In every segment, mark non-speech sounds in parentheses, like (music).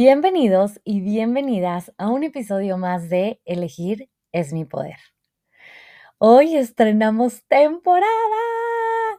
Bienvenidos y bienvenidas a un episodio más de Elegir es mi poder. Hoy estrenamos temporada.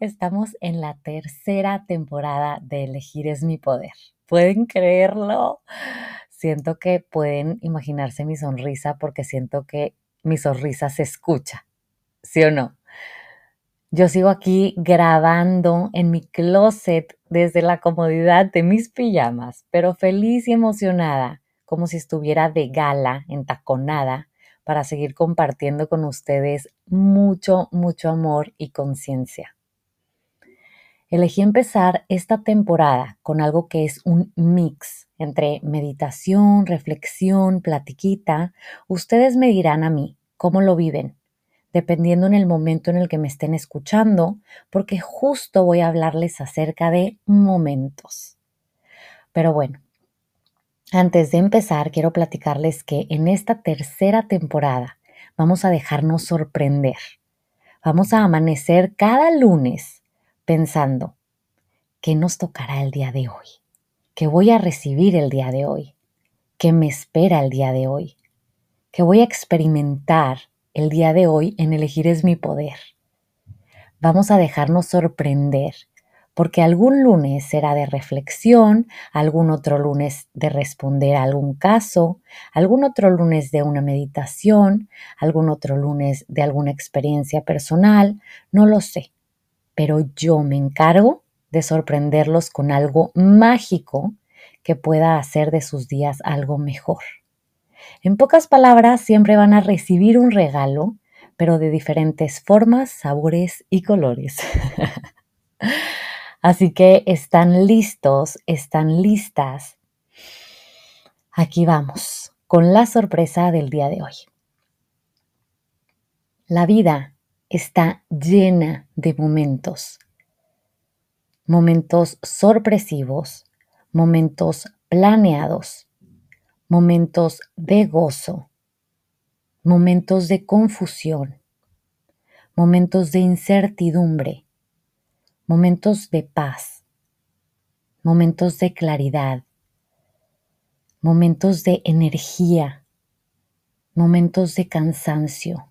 Estamos en la tercera temporada de Elegir es mi poder. ¿Pueden creerlo? Siento que pueden imaginarse mi sonrisa porque siento que mi sonrisa se escucha. ¿Sí o no? Yo sigo aquí grabando en mi closet desde la comodidad de mis pijamas, pero feliz y emocionada, como si estuviera de gala, entaconada, para seguir compartiendo con ustedes mucho, mucho amor y conciencia. Elegí empezar esta temporada con algo que es un mix entre meditación, reflexión, platiquita. Ustedes me dirán a mí cómo lo viven, dependiendo en el momento en el que me estén escuchando, porque justo voy a hablarles acerca de momentos. Pero bueno, antes de empezar, quiero platicarles que en esta tercera temporada vamos a dejarnos sorprender. Vamos a amanecer cada lunes pensando, ¿qué nos tocará el día de hoy? ¿Qué voy a recibir el día de hoy? ¿Qué me espera el día de hoy? ¿Qué voy a experimentar el día de hoy en elegir es mi poder. Vamos a dejarnos sorprender, porque algún lunes será de reflexión, algún otro lunes de responder a algún caso, algún otro lunes de una meditación, algún otro lunes de alguna experiencia personal, no lo sé, pero yo me encargo de sorprenderlos con algo mágico que pueda hacer de sus días algo mejor. En pocas palabras, siempre van a recibir un regalo, pero de diferentes formas, sabores y colores. (laughs) Así que están listos, están listas. Aquí vamos, con la sorpresa del día de hoy. La vida está llena de momentos. Momentos sorpresivos, momentos planeados, momentos de gozo, momentos de confusión, momentos de incertidumbre, momentos de paz, momentos de claridad, momentos de energía, momentos de cansancio,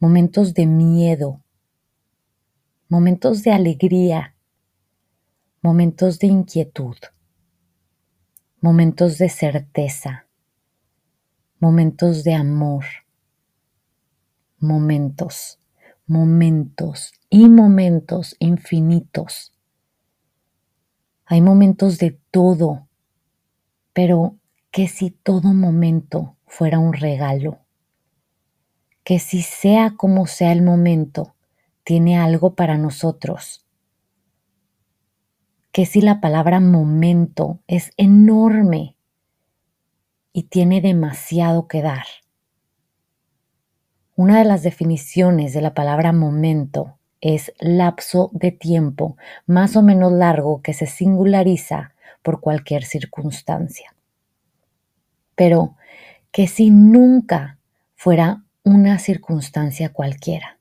momentos de miedo, momentos de alegría, momentos de inquietud momentos de certeza, momentos de amor, momentos, momentos y momentos infinitos. Hay momentos de todo, pero que si todo momento fuera un regalo, que si sea como sea el momento, tiene algo para nosotros que si la palabra momento es enorme y tiene demasiado que dar. Una de las definiciones de la palabra momento es lapso de tiempo más o menos largo que se singulariza por cualquier circunstancia. Pero que si nunca fuera una circunstancia cualquiera,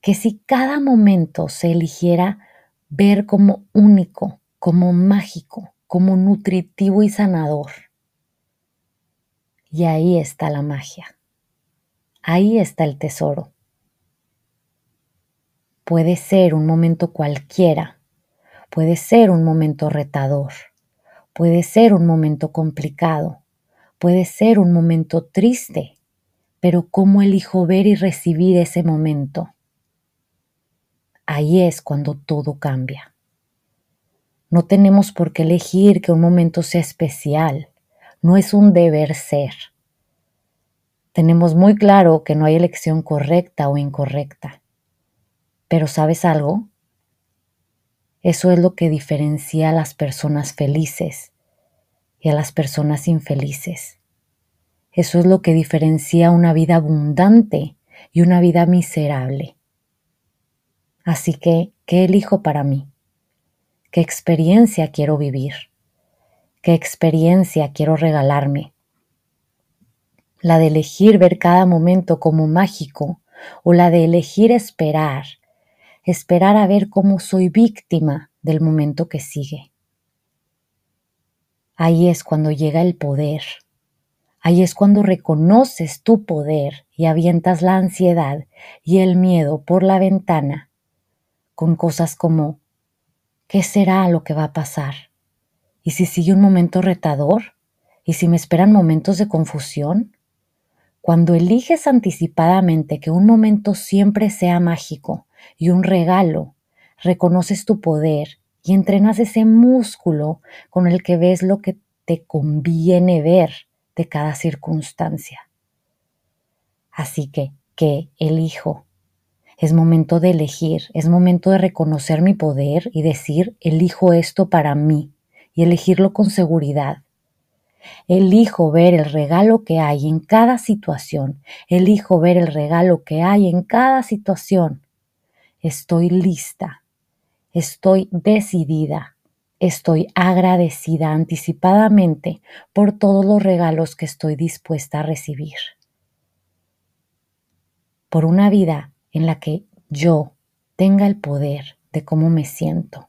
que si cada momento se eligiera ver como único, como mágico, como nutritivo y sanador. Y ahí está la magia. Ahí está el tesoro. Puede ser un momento cualquiera, puede ser un momento retador, puede ser un momento complicado, puede ser un momento triste, pero ¿cómo elijo ver y recibir ese momento? Ahí es cuando todo cambia. No tenemos por qué elegir que un momento sea especial, no es un deber ser. Tenemos muy claro que no hay elección correcta o incorrecta. Pero ¿sabes algo? Eso es lo que diferencia a las personas felices y a las personas infelices. Eso es lo que diferencia una vida abundante y una vida miserable. Así que, ¿qué elijo para mí? ¿Qué experiencia quiero vivir? ¿Qué experiencia quiero regalarme? La de elegir ver cada momento como mágico o la de elegir esperar, esperar a ver cómo soy víctima del momento que sigue. Ahí es cuando llega el poder. Ahí es cuando reconoces tu poder y avientas la ansiedad y el miedo por la ventana con cosas como ¿qué será lo que va a pasar? ¿Y si sigue un momento retador? ¿Y si me esperan momentos de confusión? Cuando eliges anticipadamente que un momento siempre sea mágico y un regalo, reconoces tu poder y entrenas ese músculo con el que ves lo que te conviene ver de cada circunstancia. Así que, ¿qué elijo? Es momento de elegir, es momento de reconocer mi poder y decir, elijo esto para mí y elegirlo con seguridad. Elijo ver el regalo que hay en cada situación, elijo ver el regalo que hay en cada situación. Estoy lista, Estoy decidida, estoy agradecida anticipadamente por todos los regalos que estoy dispuesta a recibir. Por una vida en la que yo tenga el poder de cómo me siento.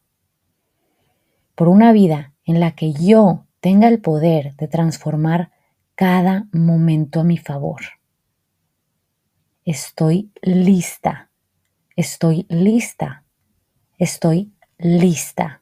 Por una vida en la que yo tenga el poder de transformar cada momento a mi favor. Estoy lista, estoy lista Estoy lista.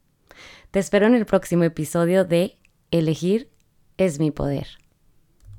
Te espero en el próximo episodio de Elegir es mi poder.